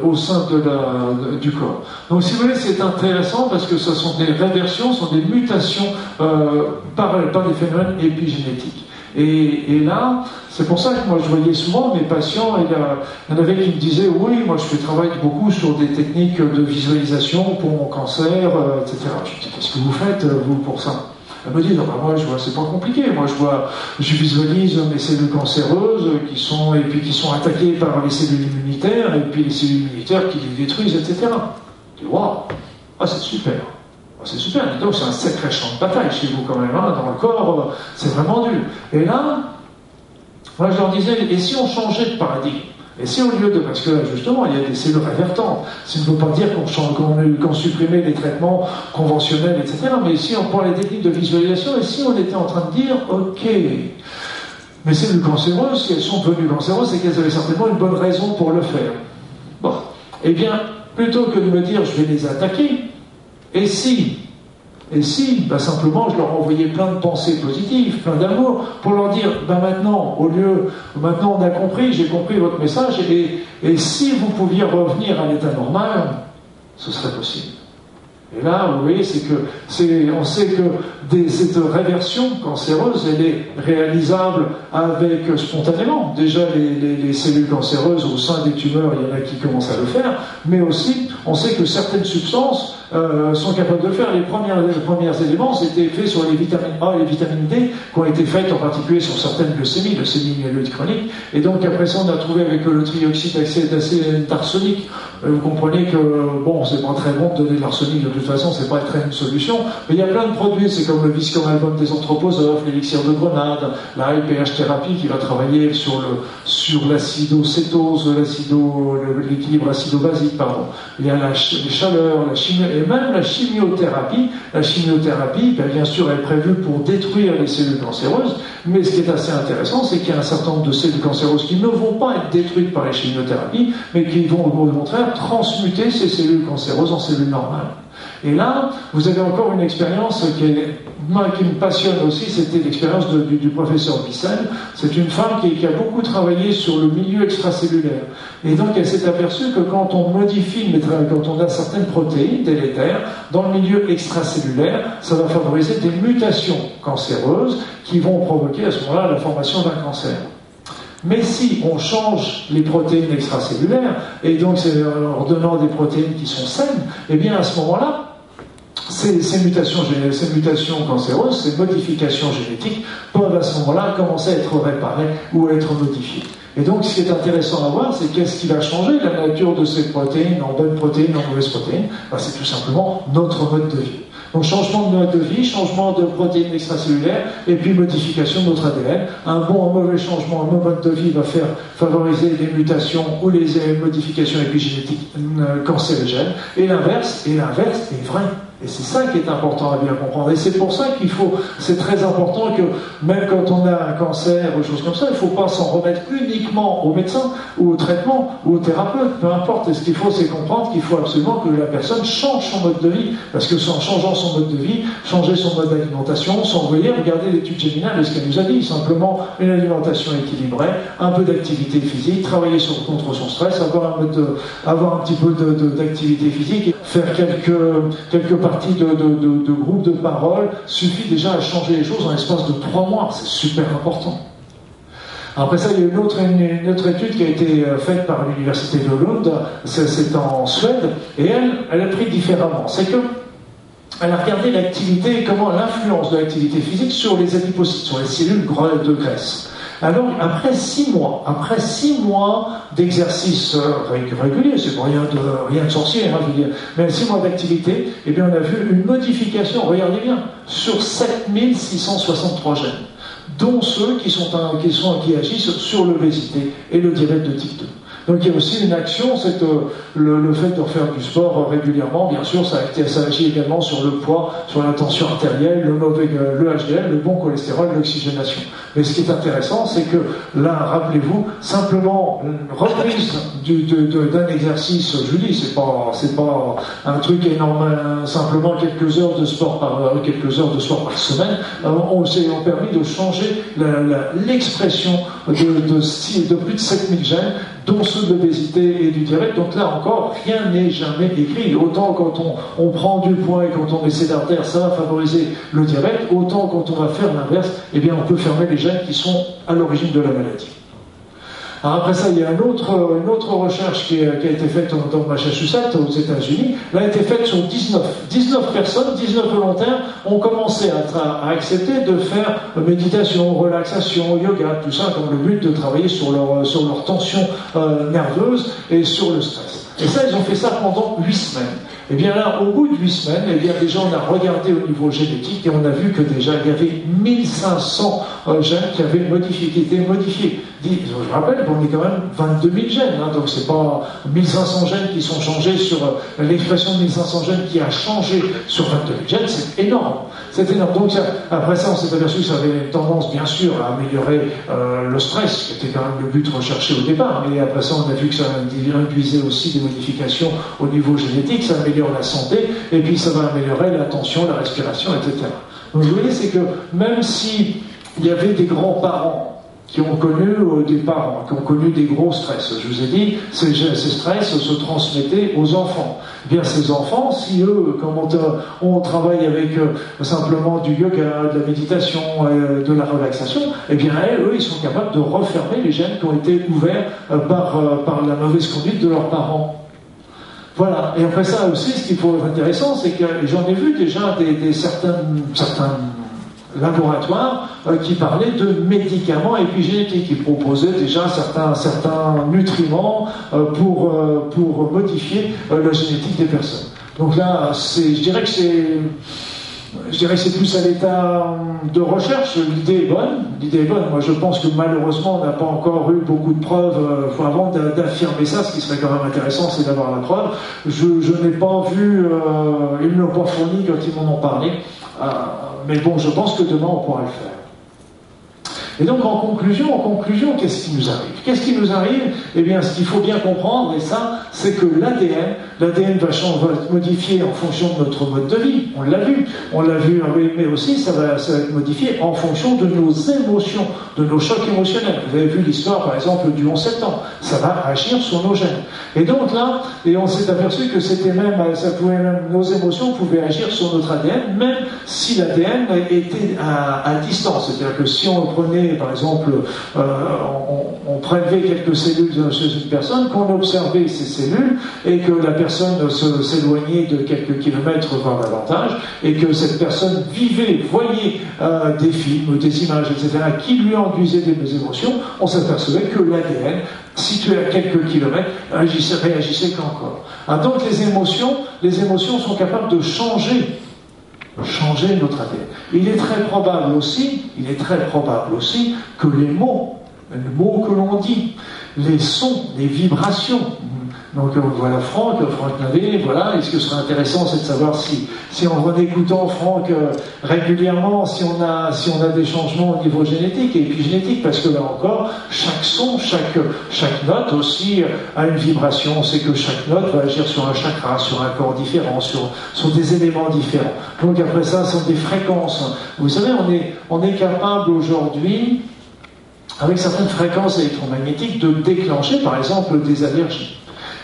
au sein de la, du corps. Donc, si vous voulez, c'est intéressant parce que ce sont des réversions, ce sont des mutations euh, par, par des phénomènes épigénétiques. Et, là, c'est pour ça que moi je voyais souvent mes patients, il y, en avait qui me disaient Oui, moi je travaille beaucoup sur des techniques de visualisation pour mon cancer, euh, etc. Je dis Qu'est-ce que vous faites, euh, vous, pour ça? Elle me dit Non, bah, moi je vois, c'est pas compliqué. Moi je vois, je visualise mes cellules cancéreuses qui sont, et puis qui sont attaquées par les cellules immunitaires, et puis les cellules immunitaires qui les détruisent, etc. Je dis Waouh, ah, c'est super. Oh, c'est super, c'est un sacré champ de bataille chez vous quand même, hein, dans le corps, c'est vraiment dur. Et là, moi je leur disais, et si on changeait de paradigme? Et si au lieu de, parce que justement, il y a des cellules révertantes, ça ne veut pas dire qu'on supprimait les traitements conventionnels, etc., mais si on prend les techniques de visualisation, et si on était en train de dire, ok, mais cellules cancéreuses, si elles sont devenues cancéreuses, c'est qu'elles avaient certainement une bonne raison pour le faire. Bon, eh bien, plutôt que de me dire, je vais les attaquer, et si Et si ben Simplement, je leur envoyais plein de pensées positives, plein d'amour, pour leur dire, ben maintenant, au lieu, maintenant on a compris, j'ai compris votre message, et si vous pouviez revenir à l'état normal, ce serait possible. Et là, vous voyez, c'est que on sait que cette réversion cancéreuse, elle est réalisable avec spontanément. Déjà, les, les, cellules cancéreuses au sein des tumeurs, il y en a qui commencent à le faire, mais aussi, on sait que certaines substances euh, sont capables de le faire. Les premiers, les premiers éléments, c'était fait sur les vitamines A et les vitamines D, qui ont été faites en particulier sur certaines leucémies, leucémies myéloïdes chroniques. Et donc, après ça, on a trouvé avec le trioxyde d'arsenic euh, vous comprenez que, bon, c'est pas très bon de donner de l'arsenic, de toute façon, c'est pas très une solution, mais il y a plein de produits, c'est comme le viscom album des anthroposophes, l'élixir de grenade, la LPH thérapie qui va travailler sur le, sur l'acidocétose, l'acido, l'équilibre acido-basique, pardon. Il y a la, les chaleurs, la chimie, et même la chimiothérapie. La chimiothérapie, ben, bien sûr, est prévue pour détruire les cellules cancéreuses, Mais ce qui est assez intéressant, c'est qu'il y a un certain nombre de cellules cancéreuses qui ne vont pas être détruites par les chimiothérapies, mais qui vont au contraire transmuter ces cellules cancéreuses en cellules normales. Et là, vous avez encore une expérience qui, qui me passionne aussi, c'était l'expérience du, professeur Bissell. C'est une femme qui, a beaucoup travaillé sur le milieu extracellulaire. Et donc, elle s'est aperçue que quand on modifie, quand on a certaines protéines délétères dans le milieu extracellulaire, ça va favoriser des mutations cancéreuses qui vont provoquer à ce moment-là la formation d'un cancer. Mais si on change les protéines extracellulaires, et donc c'est en donnant des protéines qui sont saines, eh bien à ce moment-là, ces, mutations, ces mutations cancéreuses, ces modifications génétiques peuvent à ce moment-là commencer à être réparées ou à être modifiées. Et donc, ce qui est intéressant à voir, c'est qu'est-ce qui va changer la nature de ces protéines, en bonnes protéines, en mauvaises protéines? Ben, C'est tout simplement notre mode de vie. Donc changement de mode de vie, changement de protéines extracellulaires, et puis modification de notre ADN. Un bon ou un mauvais changement, un mauvais mode de vie va faire favoriser les mutations ou les modifications épigénétiques euh, cancérigènes. Et l'inverse, et l'inverse est vrai. Et c'est ça qui est important à bien comprendre. Et c'est pour ça qu'il faut, c'est très important que même quand on a un cancer ou choses comme ça, il ne faut pas s'en remettre uniquement au médecin ou au traitement ou au thérapeute, peu importe. Et ce qu'il faut, c'est comprendre qu'il faut absolument que la personne change son mode de vie. Parce que en changeant son mode de vie, changer son mode d'alimentation, s'envoyer, regarder l'étude géminale de ce qu'elle nous a dit. Simplement une alimentation équilibrée, un peu d'activité physique, travailler sur, contre son stress, avoir un, mode avoir un petit peu d'activité physique, et faire quelques, quelques partie de, de, groupes de parole suffit déjà à changer les choses en l'espace de trois mois. C'est super important. Après ça, il y a une autre, une, autre, étude qui a été euh, faite par l'université de Lund, c'est en Suède, et elle, elle a pris différemment. C'est que elle a regardé l'activité, comment l'influence de l'activité physique sur les adipocytes, sur les cellules de graisse. Alors, après six mois, après six mois d'exercice euh, régulier, c'est rien de, rien de sorcier, hein, mais six mois d'activité, eh bien, on a vu une modification, regardez bien, sur 7663 gènes, dont ceux qui, sont qui, sont, qui agissent sur l'obésité et le diabète de type 2. Donc il y a aussi une action, c'est euh, le, fait de refaire du sport euh, régulièrement, bien sûr, ça, agit également sur le poids, sur la tension artérielle, le, le HDL, le bon cholestérol, l'oxygénation. Mais ce qui est intéressant, c'est que là, rappelez-vous, simplement reprise d'un exercice, je vous dis, c'est pas, c'est pas un truc énorme, hein, simplement quelques heures de sport par euh, quelques heures de sport par semaine, on s'est permis de changer l'expression de, de, de plus de 7000 gènes dont ceux de l'obésité et du diabète. Donc là encore, rien n'est jamais écrit. Autant quand on, prend du poids et quand on met d'artères, ça va favoriser le diabète, autant quand on va faire l'inverse, eh bien on peut fermer les gènes qui sont à l'origine de la maladie. Alors après ça, il y a une autre, une autre recherche qui, a été faite dans Massachusetts, aux États-Unis. Elle a été faite sur 19. 19 personnes, 19 volontaires ont commencé à, accepter de faire méditation, relaxation, yoga, tout ça, dans le but de travailler sur leur, sur leur tension euh, nerveuse et sur le stress. Et ça, ils ont fait ça pendant 8 semaines. Et eh bien là, au bout de 8 semaines, eh bien déjà on a regardé au niveau génétique et on a vu que déjà il y avait 1500 euh, gènes qui avaient modifié, qui étaient modifiés. Je rappelle qu'on est quand même 22 000 gènes, hein, donc c'est pas 1500 gènes qui sont changés sur euh, l'expression de 1500 gènes qui a changé sur 22 000 gènes, c'est énorme. C'est énorme. Donc après ça, on s'est aperçu que ça avait une tendance, bien sûr, à améliorer euh, le stress, qui était quand même le but recherché au départ. Mais après ça, on a vu que ça induisait aussi des modifications au niveau génétique, la santé, et puis ça va améliorer la tension, la respiration, etc. Donc vous voyez, c'est que même si il y avait des grands-parents qui ont connu des parents, qui ont connu des gros stress. Je vous ai dit, ces, stress se transmettaient aux enfants. Eh bien, ces enfants, si eux, comme on, travaille avec euh, simplement du yoga, de la méditation, euh, de la relaxation, eh bien, eux, ils sont capables de refermer les gènes qui ont été ouverts euh, par la mauvaise conduite de leurs parents. Voilà. Et après ça aussi, ce qu'il faut être intéressant, c'est que j'en ai vu déjà des, certains, certains laboratoire euh, qui parlait de médicaments épigénétiques, qui proposaient déjà certains, certains nutriments euh, pour, euh, pour modifier la génétique des personnes. Donc là, je dirais que c'est je dirais que c'est plus à l'état de recherche. L'idée est bonne. L'idée est bonne. Moi, je pense que malheureusement, on n'a pas encore eu beaucoup de preuves avant d'affirmer ça. Ce qui serait quand même intéressant, c'est d'avoir la preuve. Je, n'ai pas vu, ils ne l'ont pas fourni quand ils m'en ont parlé. Mais bon, je pense que demain, on pourra le faire. Et donc en conclusion, en conclusion, qu'est-ce qui nous arrive? Qu'est-ce qui nous arrive? Eh bien, ce qu'il faut bien comprendre, et ça, c'est que l'ADN, l'ADN va, être modifié en fonction de notre mode de vie. On l'a vu, on l'a vu, mais aussi ça va, ça va être modifié en fonction de nos émotions, de nos chocs émotionnels. Vous avez vu l'histoire, par exemple, du 11 septembre. Ça va agir sur nos gènes. Et donc là, et on s'est aperçu que c'était même, ça pouvait même, nos émotions pouvaient agir sur notre ADN, même si l'ADN était à, à distance. C'est-à-dire que si on prenait, par exemple, euh, on, on, prélevait quelques cellules chez une personne, qu'on observait ces et que la personne s'éloignait de quelques kilomètres, voire davantage, et que cette personne vivait, voyait euh, des films, des images, etc., qui lui induisaient des émotions, on s'apercevait que l'ADN situé à quelques kilomètres, agissait, réagissait qu'encore. Ah, donc les émotions, les émotions sont capables de changer changer notre ADN. Il est très probable aussi, il est très probable aussi que les mots, les mots que l'on dit, les sons, les vibrations, donc euh, voilà Franck, Franck Navet, voilà, et ce que serait intéressant, c'est de savoir si, si en écoutant Franck euh, régulièrement, si on, a, si on a des changements au niveau génétique et épigénétique, parce que là encore, chaque son, chaque, chaque note aussi a une vibration. On sait que chaque note va agir sur un chakra, sur un corps différent, sur, sur des éléments différents. Donc après ça, ce sont des fréquences. Vous savez, on est, on est capable aujourd'hui, avec certaines fréquences électromagnétiques, de déclencher par exemple des allergies.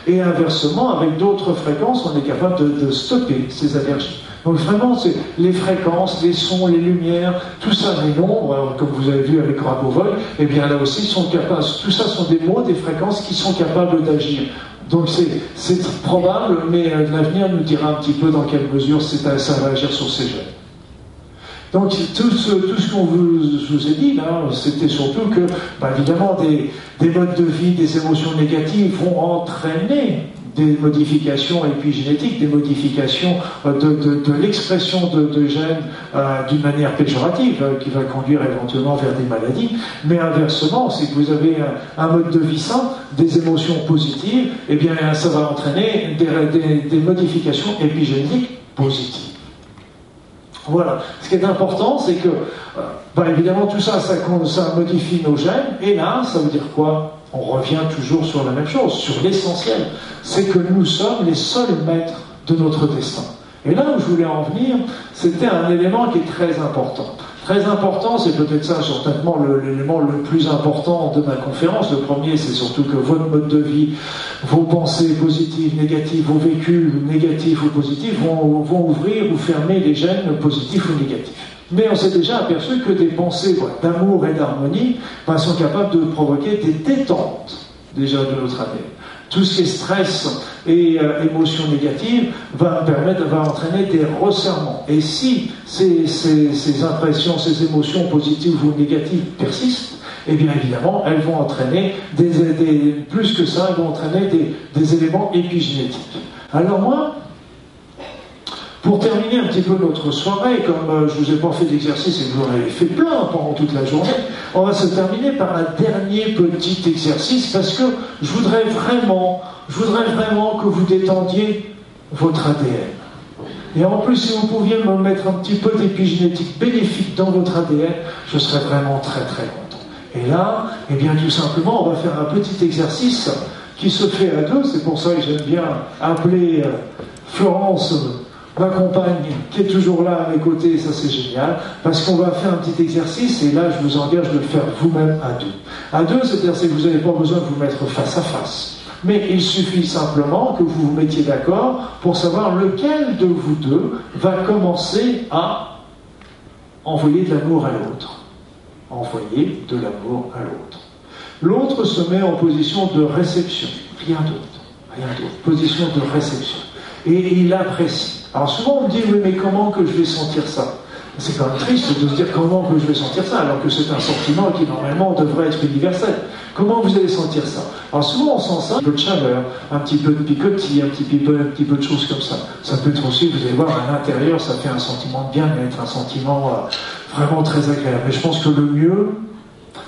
Et inversement, avec d'autres fréquences, on est capable de, stopper ces allergies. Donc vraiment, c'est les fréquences, les sons, les lumières, tout ça, les nombres, comme vous avez vu avec Rabovol, eh bien là aussi, sont capables, tout ça sont des mots, des fréquences qui sont capables d'agir. Donc c'est probable, mais euh, l'avenir nous dira un petit peu dans quelle mesure ça va agir sur ces gènes. Donc tout ce, qu'on vous, a dit c'était surtout que, bah, évidemment, des, des, modes de vie, des émotions négatives vont entraîner des modifications épigénétiques, des modifications euh, de, l'expression de, gènes euh, d'une manière péjorative, euh, qui va conduire éventuellement vers des maladies. Mais inversement, si vous avez un, mode de vie sain, des émotions positives, eh bien ça va entraîner des modifications épigénétiques positives. Voilà. Ce qui est important, c'est que, bah, évidemment, tout ça, ça modifie nos gènes. Et là, ça veut dire quoi? On revient toujours sur la même chose, sur l'essentiel. C'est que nous sommes les seuls maîtres de notre destin. Et là où je voulais en venir, c'était un élément qui est très important. Très important, c'est peut-être ça certainement l'élément le, plus important de ma conférence. Le premier, c'est surtout que votre mode de vie, vos pensées positives, négatives, vos vécus négatifs ou positifs vont, ouvrir ou fermer les gènes positifs ou négatifs. Mais on s'est déjà aperçu que des pensées d'amour et d'harmonie ben, sont capables de provoquer des détentes déjà de notre ADN tout ce qui est stress et euh, émotions négatives va permettre, va entraîner des resserrements. Et si ces, ces, impressions, ces émotions positives ou négatives persistent, eh bien évidemment, elles vont entraîner des, plus que ça, elles vont entraîner des éléments épigénétiques. Alors moi, pour terminer un petit peu notre soirée, comme euh, je ne vous ai pas fait d'exercice et que vous en avez fait plein pendant toute la journée, on va se terminer par un dernier petit exercice parce que je voudrais vraiment, je voudrais vraiment que vous détendiez votre ADN. Et en plus, si vous pouviez me mettre un petit peu d'épigénétique bénéfique dans votre ADN, je serais vraiment très très content. Et là, eh bien tout simplement, on va faire un petit exercice qui se fait à deux. C'est pour ça que j'aime bien appeler euh, Florence ma compagne qui est toujours là à mes côtés, ça c'est génial, parce qu'on va faire un petit exercice, et là je vous engage de le faire vous-même à deux. À deux, c'est-à-dire que vous n'avez pas besoin de vous mettre face à face. Mais il suffit simplement que vous vous mettiez d'accord pour savoir lequel de vous deux va commencer à envoyer de l'amour à l'autre. Envoyer de l'amour à l'autre. L'autre se met en position de réception, rien d'autre, rien d'autre, position de réception. Et il apprécie. Alors souvent on me dit, mais comment que je vais sentir ça? C'est quand même triste de se dire comment que je vais sentir ça, alors que c'est un sentiment qui normalement devrait être universel. Comment vous allez sentir ça? Alors souvent on sent ça, un peu de chaleur, un petit peu de picotis, un petit peu, un petit peu de choses comme ça. Ça peut être aussi, vous allez voir, à l'intérieur, ça fait un sentiment de bien-être, un sentiment euh, vraiment très agréable. Mais je pense que le mieux,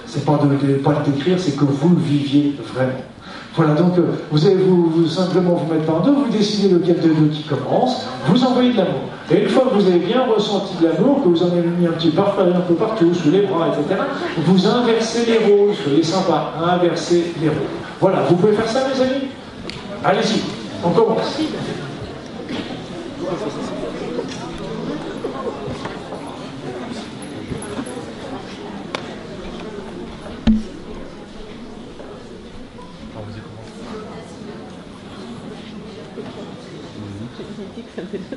c'est pas de, pas le décrire, c'est que vous le viviez vraiment. Voilà, donc euh, vous allez vous, simplement vous mettre par deux, vous décidez lequel de deux qui commence, vous envoyez de l'amour. Et une fois que vous avez bien ressenti de l'amour, que vous en avez mis un petit peu un peu partout, sous les bras, etc., vous inversez les rôles, soyez sympa, inversez les rôles. Voilà, vous pouvez faire ça mes amis? Allez-y, on commence. something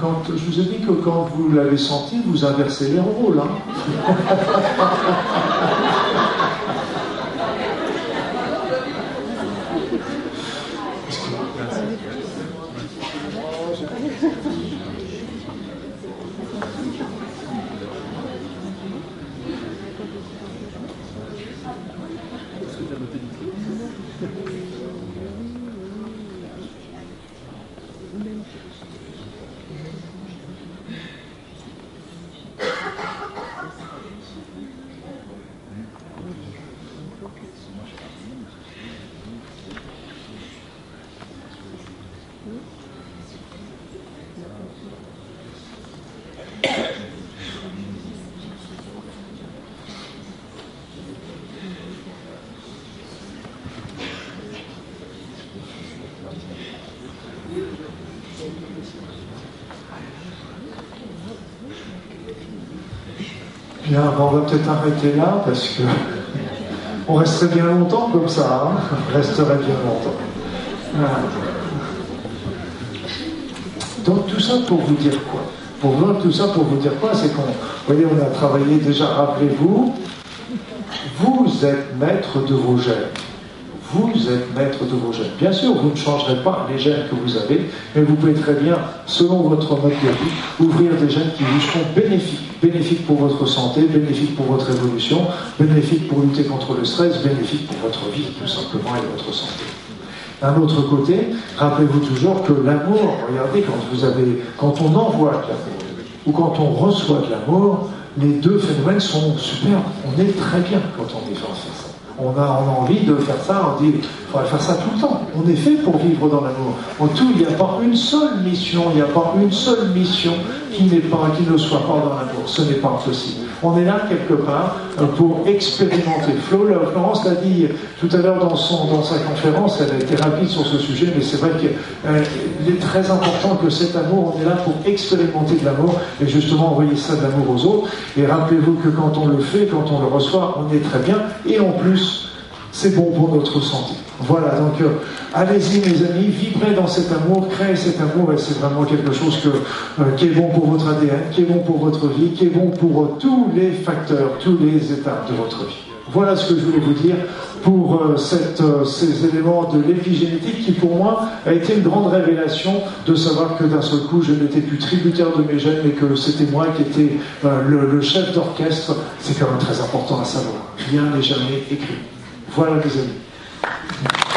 quand, je vous ai dit que quand vous l'avez senti, vous inversez les rôles. Hein. on va peut-être arrêter là parce que on resterait bien longtemps comme ça. Hein on resterait bien longtemps. Donc tout ça pour vous dire quoi? Pour vous, tout ça pour vous dire quoi? C'est qu'on, on a travaillé déjà. Rappelez-vous, vous êtes maître de vos gènes. Vous êtes maître de vos gènes. Bien sûr, vous ne changerez pas les gènes que vous avez, mais vous pouvez très bien, selon votre mode de vie, ouvrir des gènes qui vous seront bénéfiques. Bénéfiques pour votre santé, bénéfiques pour votre évolution, bénéfiques pour lutter contre le stress, bénéfiques pour votre vie, tout simplement, et votre santé. D'un autre côté, rappelez-vous toujours que l'amour, regardez, quand vous avez, quand on envoie de l'amour, ou quand on reçoit de l'amour, les deux phénomènes sont super. On est très bien quand on est on a, envie de faire ça, on dit, il faudrait faire ça tout le temps. On est fait pour vivre dans l'amour. En tout, il n'y a pas une seule mission, il n'y a pas une seule mission qui, ne soit pas dans l'amour. Ce n'est pas possible. On est là quelque part pour expérimenter. Florence l'a dit tout à l'heure dans, dans sa conférence, elle a été rapide sur ce sujet, mais c'est vrai qu'il euh, est très important que cet amour, on est là pour expérimenter de l'amour et justement envoyer ça de l'amour aux autres. Et rappelez-vous que quand on le fait, quand on le reçoit, on est très bien. Et en plus, c'est bon pour notre santé. Voilà, donc euh, allez-y mes amis, vibrez dans cet amour, créez cet amour et c'est vraiment quelque chose euh, qui est bon pour votre ADN, qui est bon pour votre vie, qui est bon pour euh, tous les facteurs, tous les étapes de votre vie. Voilà ce que je voulais vous dire pour ces éléments de l'épigénétique qui pour moi a été une grande révélation de savoir que d'un seul coup je n'étais plus tributaire de mes gènes mais que c'était moi qui étais le, le chef d'orchestre. C'est quand même très important à savoir. Rien n'est jamais écrit. Voilà les amis.